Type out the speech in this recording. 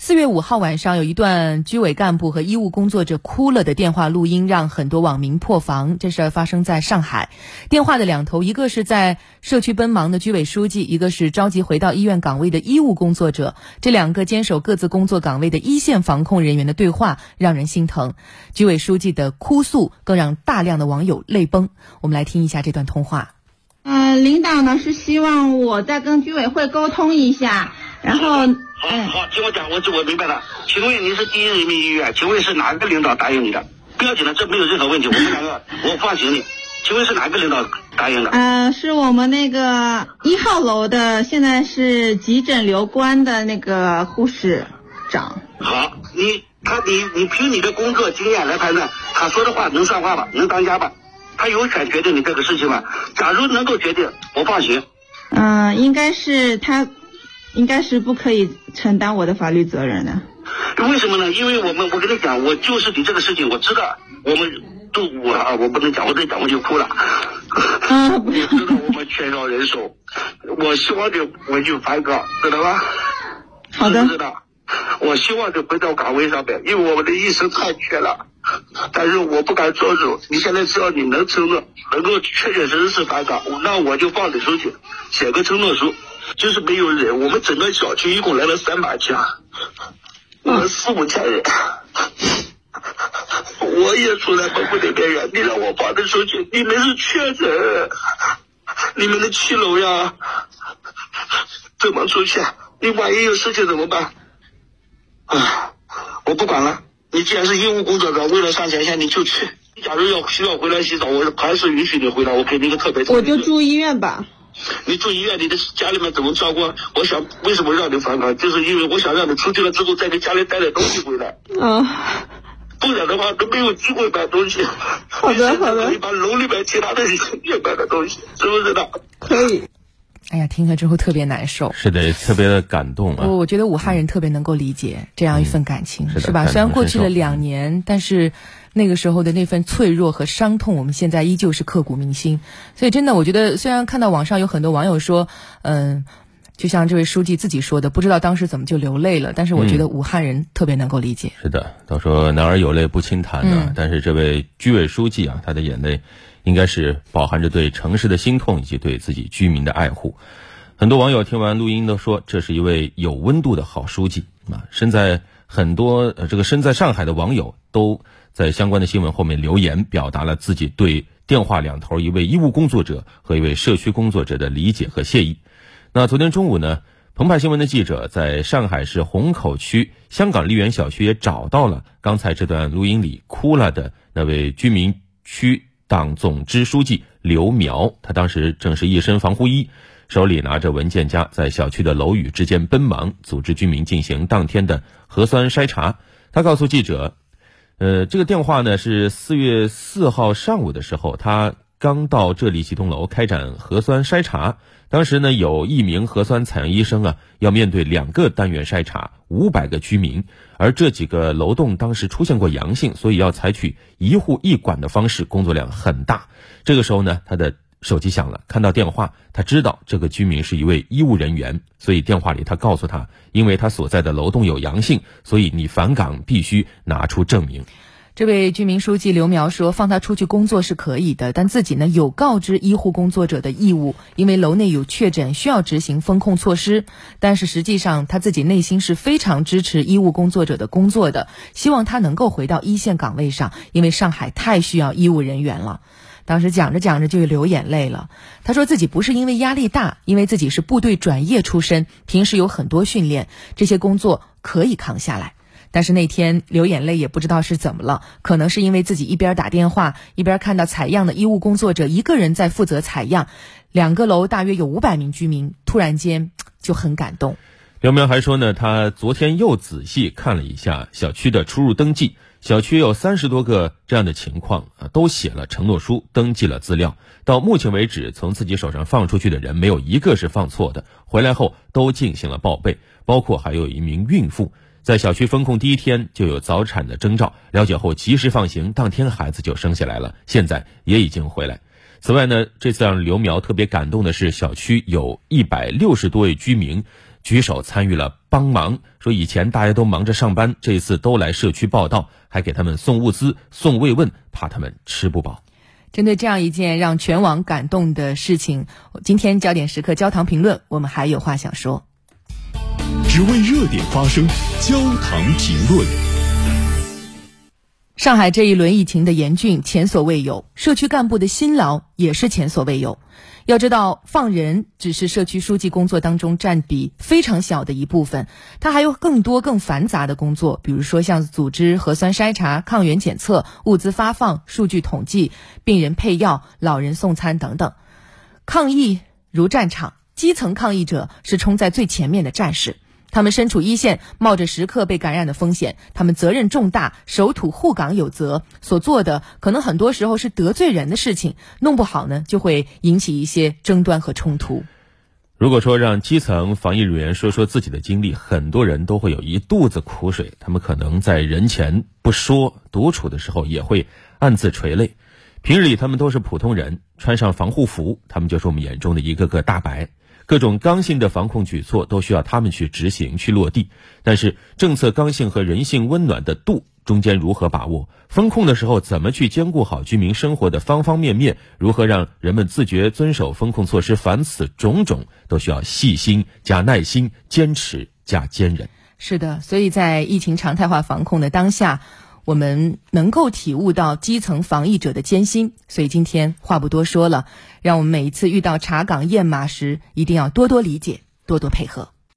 四月五号晚上，有一段居委干部和医务工作者哭了的电话录音，让很多网民破防。这事儿发生在上海，电话的两头，一个是在社区奔忙的居委书记，一个是着急回到医院岗位的医务工作者。这两个坚守各自工作岗位的一线防控人员的对话，让人心疼。居委书记的哭诉，更让大量的网友泪崩。我们来听一下这段通话。呃，领导呢是希望我再跟居委会沟通一下。然后，好好听我讲，我我明白了。请问您是第一人民医院？请问是哪个领导答应你的？不要紧的，这没有任何问题。我们两个，我放行你。请问是哪个领导答应的？呃，是我们那个一号楼的，现在是急诊留观的那个护士长。好，你他你你凭你的工作经验来判断，他说的话能算话吧？能当家吧？他有权决定你这个事情吗？假如能够决定，我放行。嗯，应该是他。应该是不可以承担我的法律责任的。为什么呢？因为我们，我跟你讲，我就是你这个事情，我知道，我们都我啊，我不能讲，我再讲我就哭了。啊，不知道我们缺少人手，我希望你我就反岗，知道吧？好的。知道。我希望你回到岗位上面，因为我们的医生太缺了。但是我不敢做主。你现在只要你能承诺，能够确确实实是反岗，那我就放你出去，写个承诺书。就是没有人，我们整个小区一共来了三把家，我们四五千人，我也处在崩溃的边缘。你让我放的出去，你们是确诊，你们的七楼呀，怎么出去？你万一有事情怎么办？啊，我不管了。你既然是医务工作者，为了上前线，你就去。你假如要需要回来洗澡，我还是允许你回来，我给你个特别。我就住医院吧。你住医院，你的家里面怎么照顾？我想，为什么让你返岗？就是因为我想让你出去了之后再给家里带点东西回来。嗯，不然的话都没有机会买东西。好的，好的。把楼里面其他的也买点东西，是不是的？可以。哎呀，听了之后特别难受。是的，特别的感动啊。我我觉得武汉人特别能够理解这样一份感情，是吧？虽然过去了两年，但是。那个时候的那份脆弱和伤痛，我们现在依旧是刻骨铭心。所以，真的，我觉得虽然看到网上有很多网友说，嗯，就像这位书记自己说的，不知道当时怎么就流泪了。但是，我觉得武汉人特别能够理解。是的，都说男儿有泪不轻弹呢。但是，这位居委书记啊，他的眼泪应该是饱含着对城市的心痛以及对自己居民的爱护。很多网友听完录音都说，这是一位有温度的好书记啊。身在很多这个身在上海的网友都。在相关的新闻后面留言，表达了自己对电话两头一位医务工作者和一位社区工作者的理解和谢意。那昨天中午呢，澎湃新闻的记者在上海市虹口区香港丽园小区也找到了刚才这段录音里哭了的那位居民区党总支书记刘苗。他当时正是一身防护衣，手里拿着文件夹，在小区的楼宇之间奔忙，组织居民进行当天的核酸筛查。他告诉记者。呃，这个电话呢是四月四号上午的时候，他刚到这里几栋楼开展核酸筛查。当时呢，有一名核酸采样医生啊，要面对两个单元筛查五百个居民，而这几个楼栋当时出现过阳性，所以要采取一户一管的方式，工作量很大。这个时候呢，他的。手机响了，看到电话，他知道这个居民是一位医务人员，所以电话里他告诉他，因为他所在的楼栋有阳性，所以你返岗必须拿出证明。这位居民书记刘苗说，放他出去工作是可以的，但自己呢有告知医护工作者的义务，因为楼内有确诊，需要执行风控措施。但是实际上他自己内心是非常支持医务工作者的工作的，希望他能够回到一线岗位上，因为上海太需要医务人员了。当时讲着讲着就流眼泪了。他说自己不是因为压力大，因为自己是部队转业出身，平时有很多训练，这些工作可以扛下来。但是那天流眼泪也不知道是怎么了，可能是因为自己一边打电话，一边看到采样的医务工作者一个人在负责采样，两个楼大约有五百名居民，突然间就很感动。刘苗还说呢，他昨天又仔细看了一下小区的出入登记。小区有三十多个这样的情况啊，都写了承诺书，登记了资料。到目前为止，从自己手上放出去的人没有一个是放错的，回来后都进行了报备。包括还有一名孕妇，在小区封控第一天就有早产的征兆，了解后及时放行，当天孩子就生下来了，现在也已经回来。此外呢，这次让刘苗特别感动的是，小区有一百六十多位居民，举手参与了帮忙，说以前大家都忙着上班，这次都来社区报道，还给他们送物资、送慰问，怕他们吃不饱。针对这样一件让全网感动的事情，今天焦点时刻焦糖评论，我们还有话想说。只为热点发声，焦糖评论。上海这一轮疫情的严峻前所未有，社区干部的辛劳也是前所未有。要知道，放人只是社区书记工作当中占比非常小的一部分，他还有更多更繁杂的工作，比如说像组织核酸筛查、抗原检测、物资发放、数据统计、病人配药、老人送餐等等。抗疫如战场，基层抗疫者是冲在最前面的战士。他们身处一线，冒着时刻被感染的风险，他们责任重大，守土护港有责，所做的可能很多时候是得罪人的事情，弄不好呢就会引起一些争端和冲突。如果说让基层防疫人员说说自己的经历，很多人都会有一肚子苦水，他们可能在人前不说，独处的时候也会暗自垂泪。平日里他们都是普通人，穿上防护服，他们就是我们眼中的一个个大白。各种刚性的防控举措都需要他们去执行、去落地，但是政策刚性和人性温暖的度中间如何把握？风控的时候怎么去兼顾好居民生活的方方面面？如何让人们自觉遵守风控措施？凡此种种，都需要细心加耐心、坚持加坚韧。是的，所以在疫情常态化防控的当下。我们能够体悟到基层防疫者的艰辛，所以今天话不多说了，让我们每一次遇到查岗验码时，一定要多多理解，多多配合。